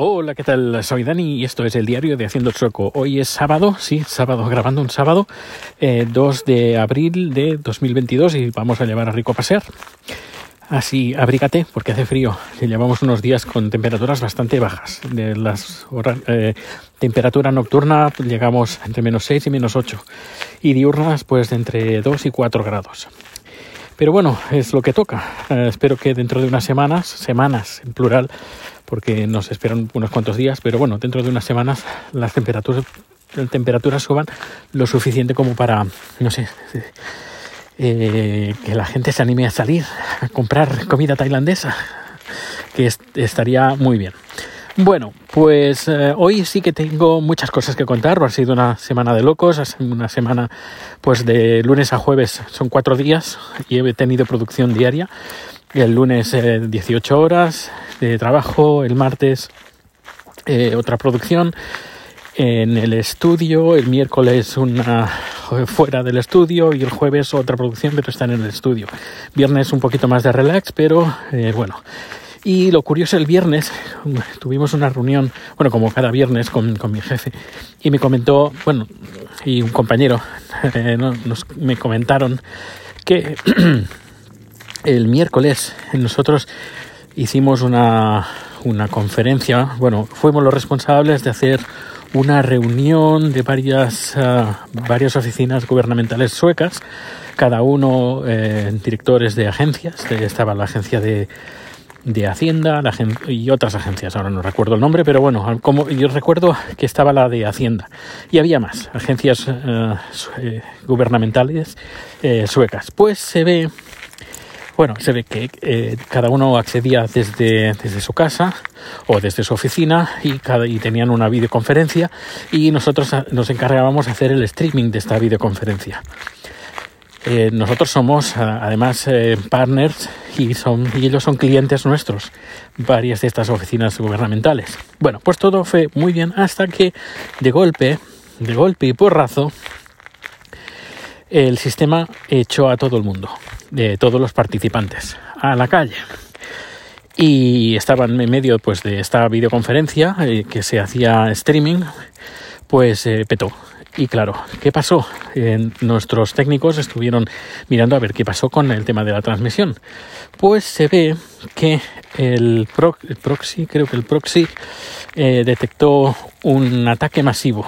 Hola, ¿qué tal? Soy Dani y esto es el diario de Haciendo Choco. Hoy es sábado, sí, sábado, grabando un sábado, 2 eh, de abril de 2022 y vamos a llevar a Rico a pasear. Así, abrígate porque hace frío. Llevamos unos días con temperaturas bastante bajas. De las eh, temperatura nocturna llegamos entre menos 6 y menos 8 y diurnas pues entre 2 y 4 grados. Pero bueno, es lo que toca. Eh, espero que dentro de unas semanas, semanas en plural, porque nos esperan unos cuantos días, pero bueno, dentro de unas semanas las temperaturas, temperaturas suban lo suficiente como para, no sé, eh, que la gente se anime a salir a comprar comida tailandesa, que estaría muy bien. Bueno, pues eh, hoy sí que tengo muchas cosas que contar. Ha sido una semana de locos, una semana pues de lunes a jueves son cuatro días y he tenido producción diaria. El lunes 18 eh, horas de trabajo, el martes eh, otra producción en el estudio, el miércoles una fuera del estudio y el jueves otra producción pero está en el estudio. Viernes un poquito más de relax, pero bueno, y lo curioso, el viernes tuvimos una reunión, bueno, como cada viernes con, con mi jefe, y me comentó, bueno, y un compañero, eh, nos, me comentaron que el miércoles nosotros hicimos una, una conferencia, bueno, fuimos los responsables de hacer una reunión de varias, ah, varias oficinas gubernamentales suecas, cada uno eh, directores de agencias, estaba la agencia de de Hacienda y otras agencias, ahora no recuerdo el nombre, pero bueno, como yo recuerdo que estaba la de Hacienda y había más agencias eh, eh, gubernamentales eh, suecas. Pues se ve, bueno, se ve que cada uno accedía desde, desde su casa o desde su oficina y, cada, y tenían una videoconferencia y nosotros nos encargábamos de hacer el streaming de esta videoconferencia. Eh, nosotros somos además eh, partners y, son, y ellos son clientes nuestros, varias de estas oficinas gubernamentales. Bueno, pues todo fue muy bien hasta que de golpe, de golpe y porrazo, el sistema echó a todo el mundo, de todos los participantes, a la calle. Y estaban en medio pues, de esta videoconferencia eh, que se hacía streaming, pues petó y claro, ¿qué pasó? nuestros técnicos estuvieron mirando a ver qué pasó con el tema de la transmisión. Pues se ve que el, proxy, creo que el proxy eh, detectó un ataque masivo,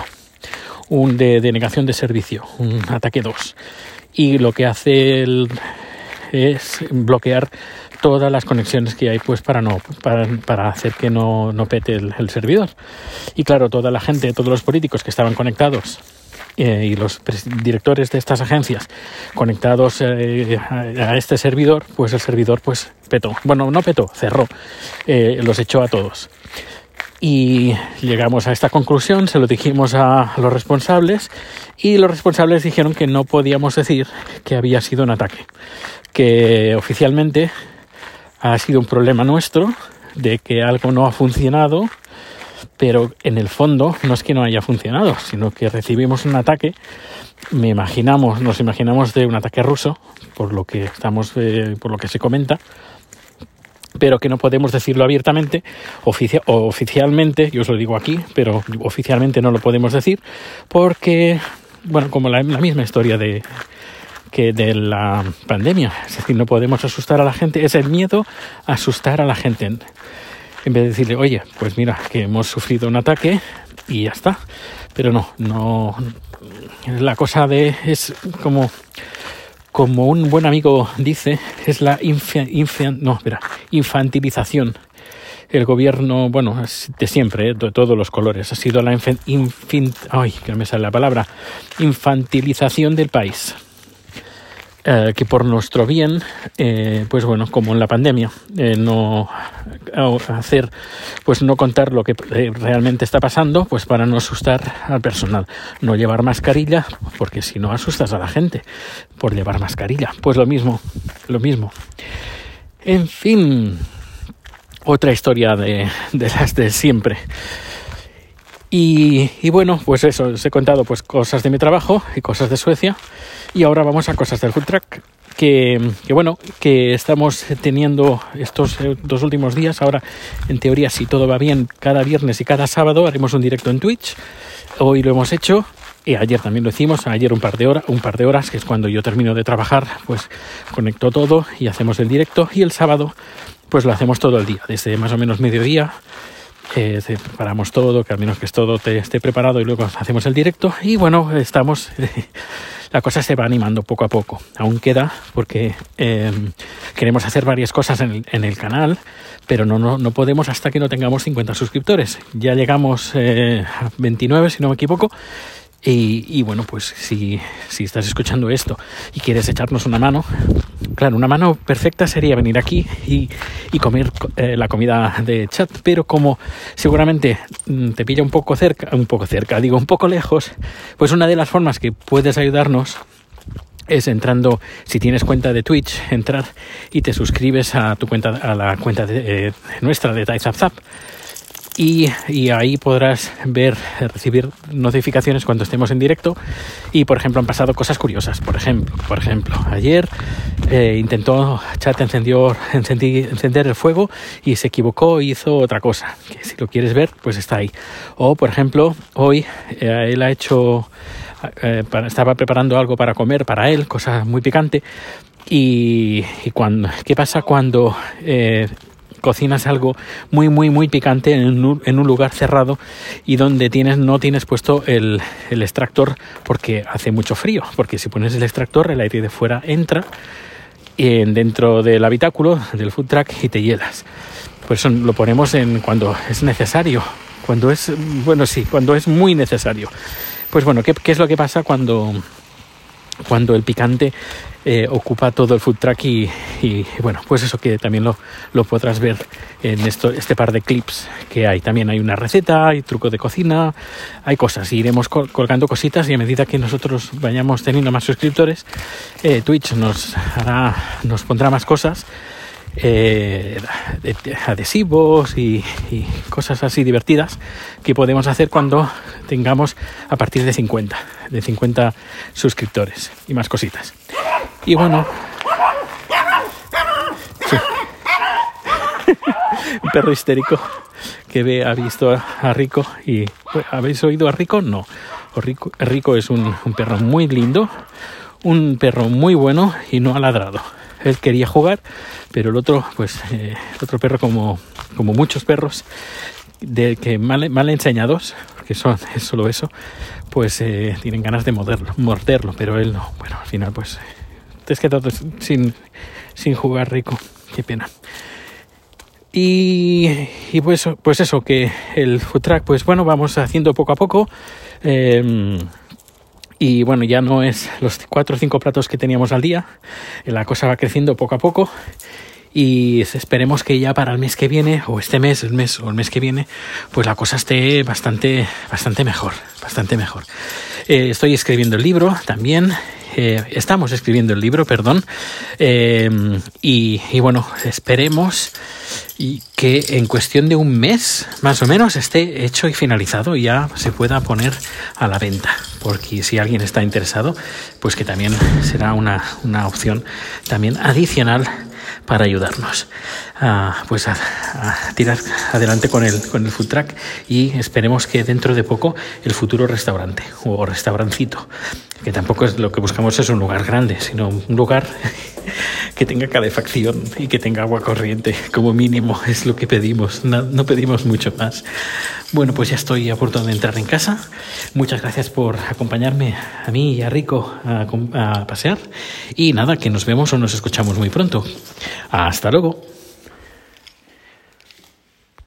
un de denegación de servicio, un ataque 2. Y lo que hace es bloquear todas las conexiones que hay pues para no para, hacer que no pete el, servidor y claro toda la gente todos los políticos que estaban conectados eh, y los directores de estas agencias conectados eh, a, este servidor, pues el servidor pues petó. Bueno, no petó, cerró, eh, los echó a todos. Y llegamos a esta conclusión, se lo dijimos a los responsables y los responsables dijeron que no podíamos decir que había sido un ataque, que oficialmente ha sido un problema nuestro de que algo no ha funcionado pero en el fondo no es que no haya funcionado, sino que recibimos un ataque, me imaginamos, nos imaginamos de un ataque ruso, por lo que estamos, eh, por lo que se comenta, pero que no podemos decirlo abiertamente, o oficialmente, yo os lo digo aquí, pero oficialmente no lo podemos decir, porque, bueno, como la, misma historia de, que de la pandemia. Es decir, no podemos asustar a la gente. Es el miedo asustar a la gente en vez de decirle, oye, pues mira, que hemos sufrido un ataque y ya está. Pero no, no. La cosa de. Es como. Como un buen amigo dice, es la no, infantilización. El gobierno, bueno, de siempre, ¿eh? de todos los colores, ha sido la ay, que me sale la palabra, infantilización del país. Eh, que por nuestro bien, eh, pues bueno, como en la pandemia, eh, no hacer, pues no contar lo que realmente está pasando, pues para no asustar al personal, no llevar mascarilla, porque si no asustas a la gente por llevar mascarilla, pues lo mismo, lo mismo. En fin, otra historia de, de las de siempre. Y, bueno, pues eso, os he contado pues cosas de mi trabajo y cosas de Suecia Y ahora vamos a cosas del food track. Que, que, bueno, que estamos teniendo estos eh, dos últimos días. Ahora, en teoría, si todo va bien, cada viernes y cada sábado haremos un directo en Twitch. Hoy lo hemos hecho y ayer también lo hicimos, ayer un par de horas, un par de horas, que es cuando yo termino de trabajar, pues conecto todo y hacemos el directo y el sábado pues lo hacemos todo el día, desde más o menos mediodía eh, preparamos todo, que al menos que todo esté preparado y luego hacemos el directo y bueno, estamos la cosa se va animando poco a poco. Aún queda porque em, queremos hacer varias cosas en el, canal, pero no, no, no, podemos hasta que no tengamos 50 suscriptores. Ya llegamos eh, a 29, si no me equivoco, y, bueno, pues si, si, estás escuchando esto y quieres echarnos una mano, claro, una mano perfecta sería venir aquí y, y comer eh, la comida de chat, pero como seguramente mm, te pilla un poco cerca, un poco cerca, digo un poco lejos, pues una de las formas que puedes ayudarnos es entrando, si tienes cuenta de Twitch, entrar y te suscribes a tu cuenta, a la cuenta de, eh, nuestra de TaiZapZap y, ahí podrás ver, recibir notificaciones cuando estemos en directo y por ejemplo han pasado cosas curiosas. Por ejemplo, por ejemplo ayer eh, intentó chat encendió, encender el fuego y se equivocó hizo otra cosa. Que si lo quieres ver, pues está ahí. O por ejemplo, hoy eh, él ha hecho, eh, estaba preparando algo para comer para él, cosa muy picante. Y, y cuando, ¿qué pasa cuando cocinas algo muy, muy, muy picante en un, en un lugar cerrado y donde tienes, no tienes puesto el, el, extractor porque hace mucho frío. Porque si pones el extractor, el aire de fuera entra en, dentro del habitáculo del food truck y te hielas. Por eso lo ponemos en cuando es necesario. Cuando es, bueno, sí, cuando es muy necesario. Pues bueno, ¿qué, qué es lo que pasa cuando, cuando el picante eh, ocupa todo el food truck y, bueno, pues eso también lo, podrás ver en esto, este par de clips que hay. También hay una receta, hay truco de cocina, hay cosas. Iremos colgando cositas y a medida que nosotros vayamos teniendo más suscriptores, eh, Twitch nos pondrá más cosas. Eh, adhesivos y, cosas así divertidas que podemos hacer cuando tengamos a partir de 50, de 50 suscriptores y más cositas. Y bueno. Un perro histérico que ve, ha visto a Rico y ¿habéis oído a Rico? No. Rico, Rico es un, perro muy lindo, un perro muy bueno y no ha ladrado. Él quería jugar, pero el otro, pues, eh, el otro perro como, como muchos perros de que mal, mal enseñados, que son es solo eso, pues eh, tienen ganas de morderlo, morderlo, pero él no. Bueno, al final, pues te has quedado sin, sin jugar rico. Qué pena. Y, y, pues, pues eso, que el food track, pues bueno, vamos haciendo poco a poco. Eh, y bueno, ya no es los cuatro o cinco platos que teníamos al día. La cosa va creciendo poco a poco. Y esperemos que ya para el mes que viene, o este mes, el mes o el mes que viene, pues la cosa esté bastante, bastante mejor, bastante mejor. Eh, estoy escribiendo el libro también eh, estamos escribiendo el libro, perdón, eh, y, y, bueno, esperemos y que en cuestión de un mes, más o menos, esté hecho y finalizado y ya se pueda poner a la venta. Porque si alguien está interesado, pues que también será una, una opción también adicional para ayudarnos a, pues a, a, tirar adelante con el, con el food track y esperemos que dentro de poco el futuro restaurante o restaurancito que tampoco es lo que buscamos es un lugar grande, sino un lugar que tenga calefacción y que tenga agua corriente, como mínimo es lo que pedimos, no, pedimos mucho más. Bueno, pues ya estoy a punto de entrar en casa. Muchas gracias por acompañarme a mí y a Rico a pasear y nada, que nos vemos o nos escuchamos muy pronto. Hasta luego.